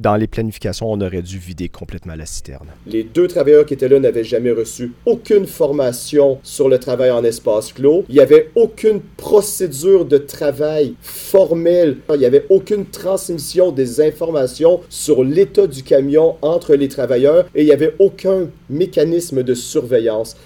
dans les planifications, on aurait dû vider complètement la citerne. Les deux travailleurs qui étaient là n'avaient jamais reçu aucune formation sur le travail en espace clos. Il n'y avait aucune procédure de travail formelle. Il n'y avait aucune transmission des informations sur l'état du camion entre les travailleurs et il n'y avait aucun mécanisme de surveillance.